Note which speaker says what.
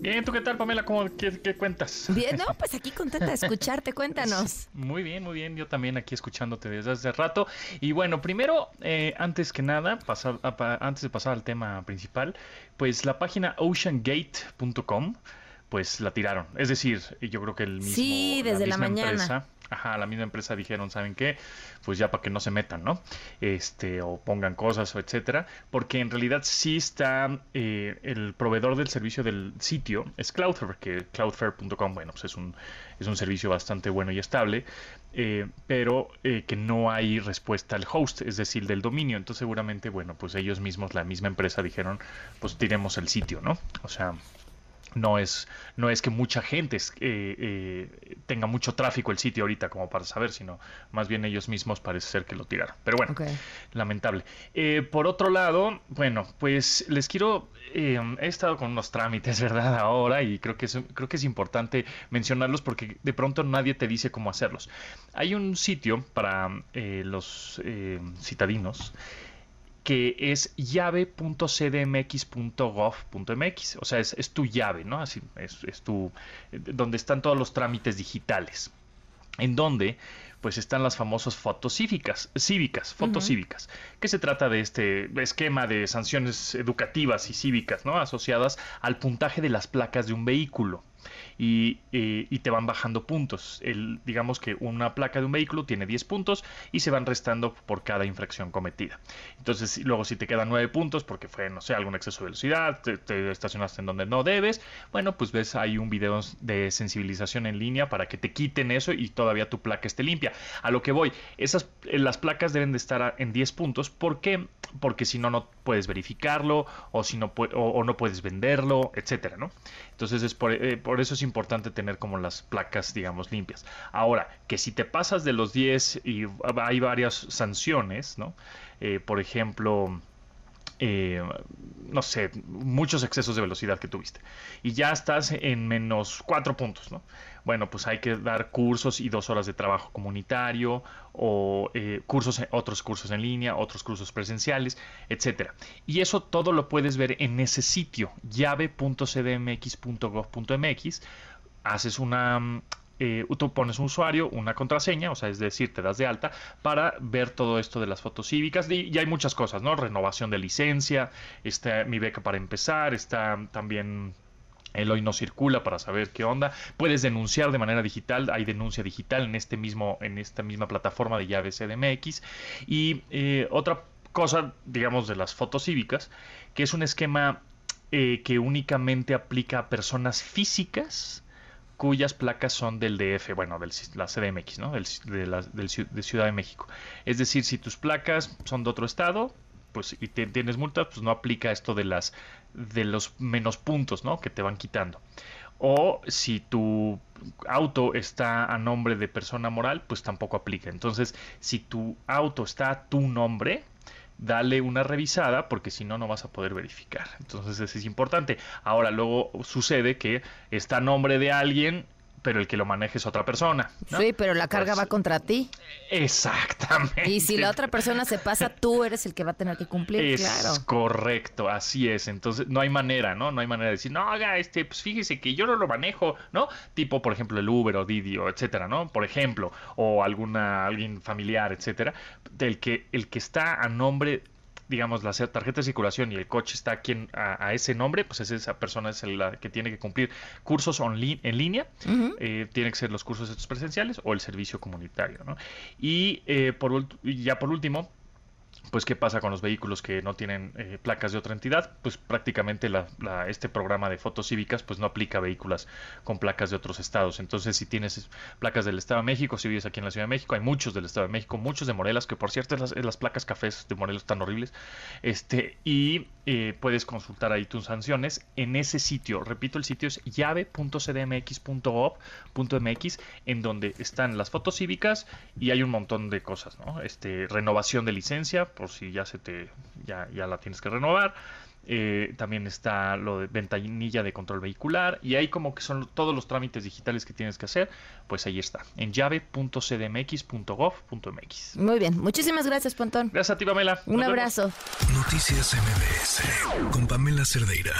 Speaker 1: Bien, ¿tú qué tal, Pamela? ¿Cómo, qué, qué cuentas?
Speaker 2: Bien, no, pues aquí contenta de escucharte, cuéntanos.
Speaker 1: Muy bien, muy bien. Yo también aquí escuchándote desde hace rato. Y bueno, primero, eh, antes que nada, pasar, a- pa- antes de pasar al tema principal, pues la página oceangate.com, pues la tiraron. Es decir, yo creo que el mismo,
Speaker 2: Sí, desde la
Speaker 1: misma
Speaker 2: mañana.
Speaker 1: empresa, ajá, la misma empresa dijeron, ¿saben qué? Pues ya para que no se metan, ¿no? Este, o pongan cosas, o etcétera, porque en realidad sí está eh, el proveedor del servicio del sitio, es Cloudflare, que cloudflare.com, bueno, pues es un, es un servicio bastante bueno y estable, eh, pero eh, que no hay respuesta al host, es decir, del dominio. Entonces seguramente, bueno, pues ellos mismos, la misma empresa dijeron, pues tiremos el sitio, ¿no? O sea, no es, no es que mucha gente eh, eh, tenga mucho tráfico el sitio ahorita como para saber, sino más bien ellos mismos parece ser que lo tiraron. Pero bueno, lamentable. Eh, por otro lado, bueno, pues les quiero, eh, he estado con unos trámites, ¿verdad? Ahora y creo que es, creo que es importante mencionarlos porque de pronto nadie te dice cómo hacerlos. Hay un sitio para eh, los citadinos que es llave.cdmx.gov.mx, o sea, es, es tu llave, ¿no? Así, es, es tu, eh, donde están todos los trámites digitales, en donde pues están las famosas fotos cívicas, cívicas, fotos cívicas, que se trata de este esquema de sanciones educativas y cívicas, ¿no? Asociadas al puntaje de las placas de un vehículo. Y, eh, y te van bajando puntos. El, digamos que una placa de un vehículo tiene 10 puntos y se van restando por cada infracción cometida. Entonces, luego si te quedan 9 puntos porque fue, no sé, algún exceso de velocidad, te, te estacionaste en donde no debes, bueno, pues ves ahí un video de sensibilización en línea para que te quiten eso y todavía tu placa esté limpia. A lo que voy, esas, eh, las placas deben de estar en 10 puntos. ¿Por qué? Porque si no, no puedes verificarlo o, si no, o no puedes venderlo, etcétera, ¿no? Entonces, es por, eh, por eso es importante tener como las placas, digamos, limpias. Ahora, que si te pasas de los 10 y hay varias sanciones, ¿no? Eh, por ejemplo, eh, no sé, muchos excesos de velocidad que tuviste. Y ya estás en menos cuatro puntos, ¿no? Bueno, pues hay que dar cursos y dos horas de trabajo comunitario o eh, cursos, otros cursos en línea, otros cursos presenciales, etcétera. Y eso todo lo puedes ver en ese sitio, llave.cdmx.gov.mx. Haces una eh, tú pones un usuario, una contraseña, o sea, es decir, te das de alta para ver todo esto de las fotos cívicas. Y, y hay muchas cosas, ¿no? Renovación de licencia, está mi beca para empezar, está también el hoy no circula para saber qué onda. Puedes denunciar de manera digital, hay denuncia digital en este mismo, en esta misma plataforma de llave CDMX. Y eh, otra cosa, digamos, de las fotos cívicas, que es un esquema eh, que únicamente aplica a personas físicas cuyas placas son del DF, bueno, de la CDMX, ¿no? Del, de, del, Ciudad de México. Es decir, si tus placas son de otro estado, pues y tienes multa, pues no aplica esto de las de los menos puntos, ¿no? Que te van quitando. O si tu auto está a nombre de persona moral, pues tampoco aplica. Entonces, si tu auto está a tu nombre, dale una revisada porque si no no vas a poder verificar. Entonces eso es importante. Ahora luego sucede que está a nombre de alguien pero el que lo maneje es otra persona. ¿no?
Speaker 2: Sí, pero la carga
Speaker 1: Pues,
Speaker 2: va contra ti.
Speaker 1: Exactamente.
Speaker 2: Y si la otra persona se pasa, tú eres el que va a tener que cumplir,
Speaker 1: es
Speaker 2: claro.
Speaker 1: correcto, así es. Entonces, no hay manera, ¿no? No hay manera de decir, no, haga este, pues fíjese que yo no lo manejo, ¿no? Tipo, por ejemplo, el Uber o Didi o etcétera, ¿no? Por ejemplo, o alguna, alguien familiar, etcétera, del que el que está a nombre digamos, la tarjeta de circulación y el coche está aquí en, a, a, ese nombre, pues es esa persona es la que tiene que cumplir cursos online, en línea, uh -huh. eh, tiene que ser los cursos estos presenciales o el servicio comunitario, ¿no? Y eh, por, ya por último, pues qué pasa con los vehículos que no tienen eh, placas de otra entidad, pues prácticamente este programa de fotos cívicas pues no aplica a vehículos con placas de otros estados. Entonces si tienes placas del Estado de México, si vives aquí en la Ciudad de México, hay muchos del Estado de México, muchos de Morelas, que por cierto las, las placas cafés de Morelos están horribles, este y eh, puedes consultar ahí tus sanciones en ese sitio. Repito, el sitio es llave.cdmx.gov.mx en donde están las fotos cívicas y hay un montón de cosas, ¿no? Este renovación de licencia por si ya se te ya, ya la tienes que renovar eh, también está lo de ventanilla de control vehicular y ahí como que son todos los trámites digitales que tienes que hacer, pues ahí está, en llave.cdmx.gov.mx.
Speaker 2: Muy bien, muchísimas gracias, Pontón.
Speaker 1: Gracias a ti, Pamela.
Speaker 2: Un
Speaker 1: Nos
Speaker 2: abrazo.
Speaker 3: Noticias MBS con Pamela Cerdeira.